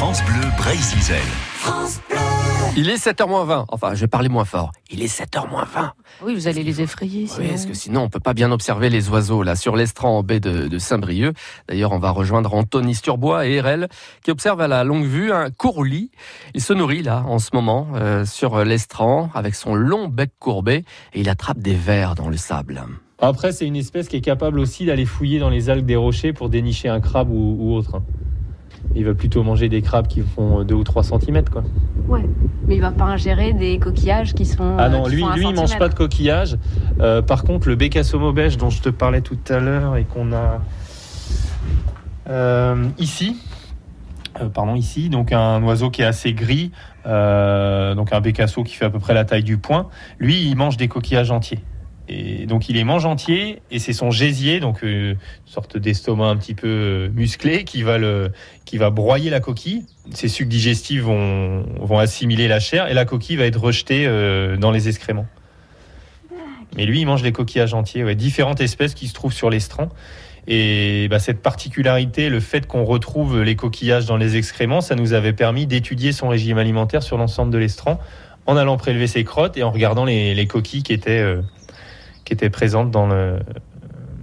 France Bleu Brésil. Il est 7h20. Enfin, je vais parler moins fort. Il est 7h20. Oui, vous allez les effrayer. Oui, parce que sinon, on peut pas bien observer les oiseaux là sur l'estran en baie de, de Saint-Brieuc. D'ailleurs, on va rejoindre Anthony Sturbois et RL qui observent à la longue vue un courlis. Il se nourrit là en ce moment euh, sur l'estran avec son long bec courbé et il attrape des vers dans le sable. Après, c'est une espèce qui est capable aussi d'aller fouiller dans les algues des rochers pour dénicher un crabe ou, ou autre. Il va plutôt manger des crabes qui font 2 ou 3 cm. Quoi. Ouais. Mais il va pas ingérer des coquillages qui sont. Ah euh, non, lui, lui il mange pas de coquillages. Euh, par contre, le bécassomo beige dont je te parlais tout à l'heure et qu'on a euh, ici, euh, pardon, ici, donc un oiseau qui est assez gris, euh, donc un bécasso qui fait à peu près la taille du poing, lui, il mange des coquillages entiers. Donc il les mange entiers et c'est son gésier, donc euh, une sorte d'estomac un petit peu euh, musclé, qui va, broyer la coquille. Ses sucs digestifs vont, assimiler la chair et la coquille va être rejetée euh, dans les excréments. Mais lui, il mange les coquillages entiers, ouais, différentes espèces qui se trouvent sur l'estran. Et bah, cette particularité, le fait qu'on retrouve les coquillages dans les excréments, ça nous avait permis d'étudier son régime alimentaire sur l'ensemble de l'estran en allant prélever ses crottes et en regardant les, les coquilles qui étaient, qui étaient présentes dans, le,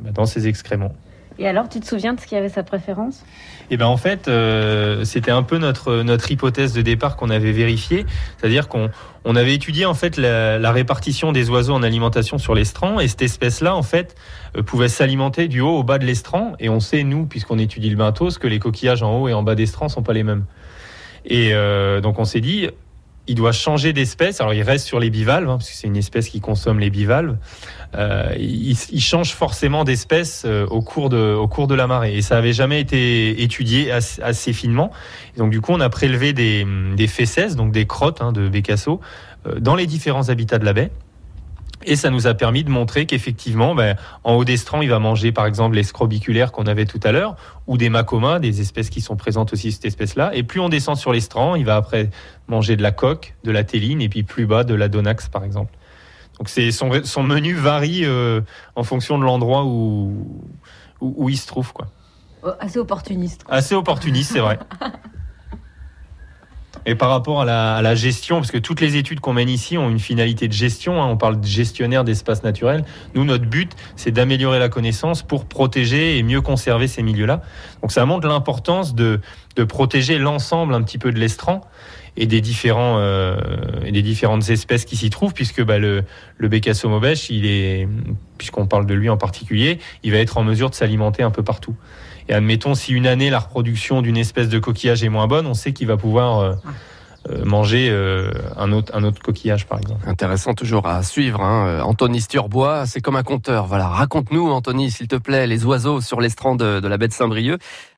bah, dans ses excréments. Et alors, tu te souviens de ce qui avait sa préférence? Et ben en fait, euh, c'était un peu notre notre hypothèse de départ qu'on avait vérifiée, c'est-à-dire qu'on on avait étudié en fait la, la répartition des oiseaux en alimentation sur l'estran et cette espèce-là en fait euh, pouvait s'alimenter du haut au bas de l'estran et on sait nous puisqu'on étudie le benthos que les coquillages en haut et en bas d'estran sont pas les mêmes. Et euh, donc on s'est dit il doit changer d'espèce. Alors il reste sur les bivalves hein, parce que c'est une espèce qui consomme les bivalves. Euh, il, il change forcément d'espèce euh, au cours de au cours de la marée et ça avait jamais été étudié assez, assez finement. Et donc du coup on a prélevé des des fesses donc des crottes hein, de bécasso euh, dans les différents habitats de la baie. Et ça nous a permis de montrer qu'effectivement, ben, en haut d'estran, il va manger par exemple les scrobiculaires qu'on avait tout à l'heure, ou des macomas, des espèces qui sont présentes aussi cette espèce-là. Et plus on descend sur l'estran, il va après manger de la coque, de la téline, et puis plus bas de la donax par exemple. Donc son, son menu varie euh, en fonction de l'endroit où, où, où il se trouve. Quoi. Assez opportuniste. quoi. Assez opportuniste, c'est vrai. Et par rapport à la, gestion, parce que toutes les études qu'on mène ici ont une finalité de gestion, hein, on parle de gestionnaire d'espace naturel. Nous, notre but, c'est d'améliorer la connaissance pour protéger et mieux conserver ces milieux-là. Donc ça montre l'importance de, de protéger l'ensemble un petit peu de l'estran et des différents euh, et des différentes espèces qui s'y trouvent, puisque bah, le, le est, puisqu'on parle de lui en particulier, il va être en mesure de s'alimenter un peu partout. Et admettons, si une année la reproduction d'une espèce de coquillage est moins bonne, on sait qu'il va pouvoir euh, euh, manger euh, un, autre, un autre coquillage, par exemple. Intéressant toujours à suivre. Hein. Anthony Sturbois, c'est comme un conteur. Voilà, raconte-nous, Anthony, s'il te plaît, les oiseaux sur l'estran de, de la baie de Saint-Brieuc.